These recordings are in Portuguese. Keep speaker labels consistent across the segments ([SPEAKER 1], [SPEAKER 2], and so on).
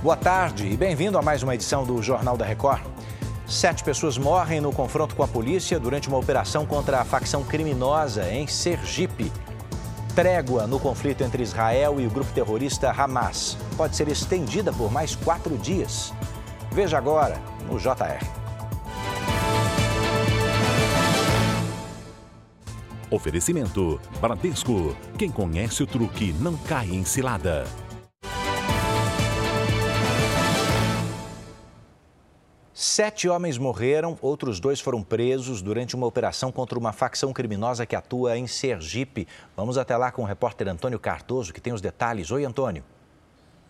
[SPEAKER 1] Boa tarde e bem-vindo a mais uma edição do Jornal da Record. Sete pessoas morrem no confronto com a polícia durante uma operação contra a facção criminosa em Sergipe. Trégua no conflito entre Israel e o grupo terrorista Hamas pode ser estendida por mais quatro dias. Veja agora no JR.
[SPEAKER 2] Oferecimento: Bradesco. Quem conhece o truque não cai em cilada.
[SPEAKER 1] Sete homens morreram, outros dois foram presos durante uma operação contra uma facção criminosa que atua em Sergipe. Vamos até lá com o repórter Antônio Cardoso, que tem os detalhes. Oi, Antônio.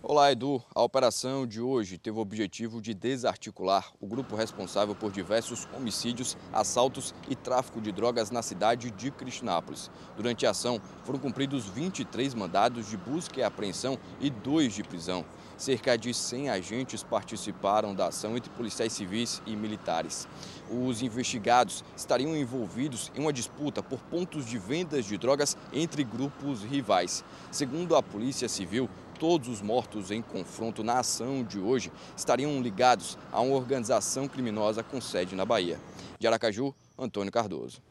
[SPEAKER 3] Olá, Edu. A operação de hoje teve o objetivo de desarticular o grupo responsável por diversos homicídios, assaltos e tráfico de drogas na cidade de Cristinápolis. Durante a ação, foram cumpridos 23 mandados de busca e apreensão e dois de prisão. Cerca de 100 agentes participaram da ação entre policiais civis e militares. Os investigados estariam envolvidos em uma disputa por pontos de vendas de drogas entre grupos rivais. Segundo a Polícia Civil, todos os mortos em confronto na ação de hoje estariam ligados a uma organização criminosa com sede na Bahia. De Aracaju, Antônio Cardoso.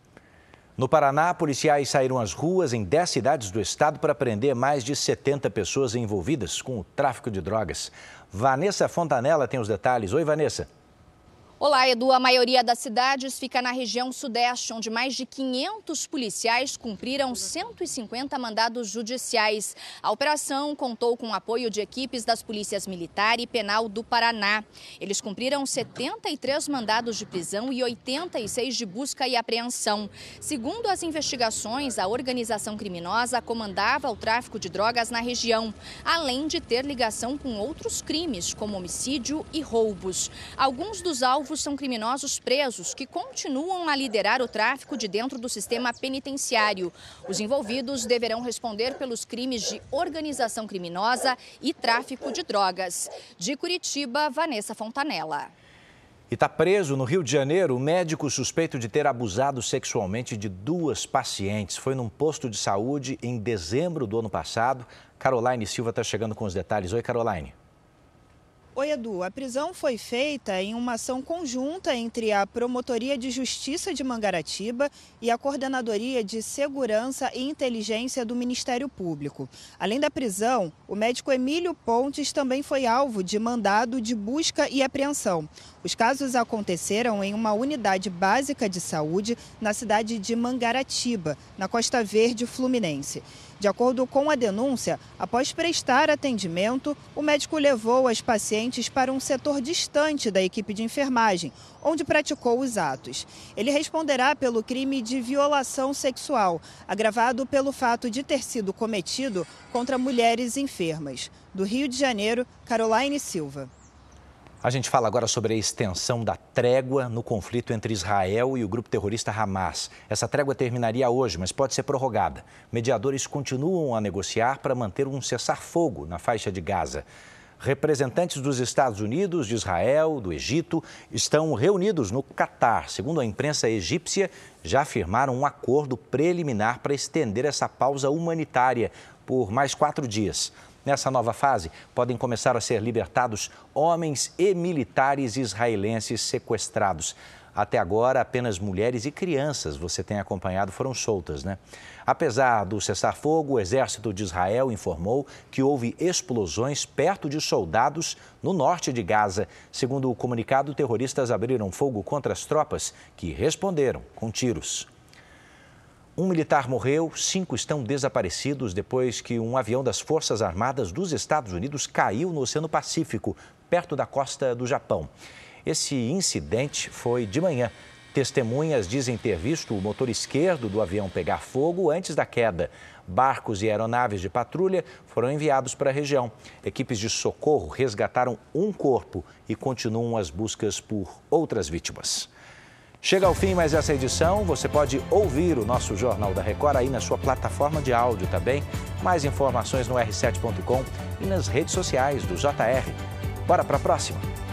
[SPEAKER 1] No Paraná, policiais saíram às ruas em 10 cidades do estado para prender mais de 70 pessoas envolvidas com o tráfico de drogas. Vanessa Fontanella tem os detalhes. Oi, Vanessa.
[SPEAKER 4] Olá, Edu. A maioria das cidades fica na região sudeste, onde mais de 500 policiais cumpriram 150 mandados judiciais. A operação contou com o apoio de equipes das polícias militar e penal do Paraná. Eles cumpriram 73 mandados de prisão e 86 de busca e apreensão. Segundo as investigações, a organização criminosa comandava o tráfico de drogas na região, além de ter ligação com outros crimes, como homicídio e roubos. Alguns dos alvos alvos são criminosos presos que continuam a liderar o tráfico de dentro do sistema penitenciário. Os envolvidos deverão responder pelos crimes de organização criminosa e tráfico de drogas. De Curitiba, Vanessa Fontanella.
[SPEAKER 1] E está preso no Rio de Janeiro o médico suspeito de ter abusado sexualmente de duas pacientes. Foi num posto de saúde em dezembro do ano passado. Caroline Silva está chegando com os detalhes. Oi, Caroline.
[SPEAKER 5] Oi, Edu. A prisão foi feita em uma ação conjunta entre a Promotoria de Justiça de Mangaratiba e a Coordenadoria de Segurança e Inteligência do Ministério Público. Além da prisão, o médico Emílio Pontes também foi alvo de mandado de busca e apreensão. Os casos aconteceram em uma unidade básica de saúde na cidade de Mangaratiba, na Costa Verde Fluminense. De acordo com a denúncia, após prestar atendimento, o médico levou as pacientes para um setor distante da equipe de enfermagem, onde praticou os atos. Ele responderá pelo crime de violação sexual, agravado pelo fato de ter sido cometido contra mulheres enfermas. Do Rio de Janeiro, Caroline Silva.
[SPEAKER 1] A gente fala agora sobre a extensão da trégua no conflito entre Israel e o grupo terrorista Hamas. Essa trégua terminaria hoje, mas pode ser prorrogada. Mediadores continuam a negociar para manter um cessar-fogo na faixa de Gaza. Representantes dos Estados Unidos, de Israel, do Egito estão reunidos no Catar. Segundo a imprensa egípcia, já firmaram um acordo preliminar para estender essa pausa humanitária por mais quatro dias. Nessa nova fase, podem começar a ser libertados homens e militares israelenses sequestrados. Até agora, apenas mulheres e crianças, você tem acompanhado, foram soltas, né? Apesar do cessar-fogo, o exército de Israel informou que houve explosões perto de soldados no norte de Gaza. Segundo o comunicado, terroristas abriram fogo contra as tropas, que responderam com tiros. Um militar morreu, cinco estão desaparecidos depois que um avião das Forças Armadas dos Estados Unidos caiu no Oceano Pacífico, perto da costa do Japão. Esse incidente foi de manhã. Testemunhas dizem ter visto o motor esquerdo do avião pegar fogo antes da queda. Barcos e aeronaves de patrulha foram enviados para a região. Equipes de socorro resgataram um corpo e continuam as buscas por outras vítimas. Chega ao fim mais essa edição. Você pode ouvir o nosso Jornal da Record aí na sua plataforma de áudio também. Mais informações no r7.com e nas redes sociais do JR. Bora para a próxima!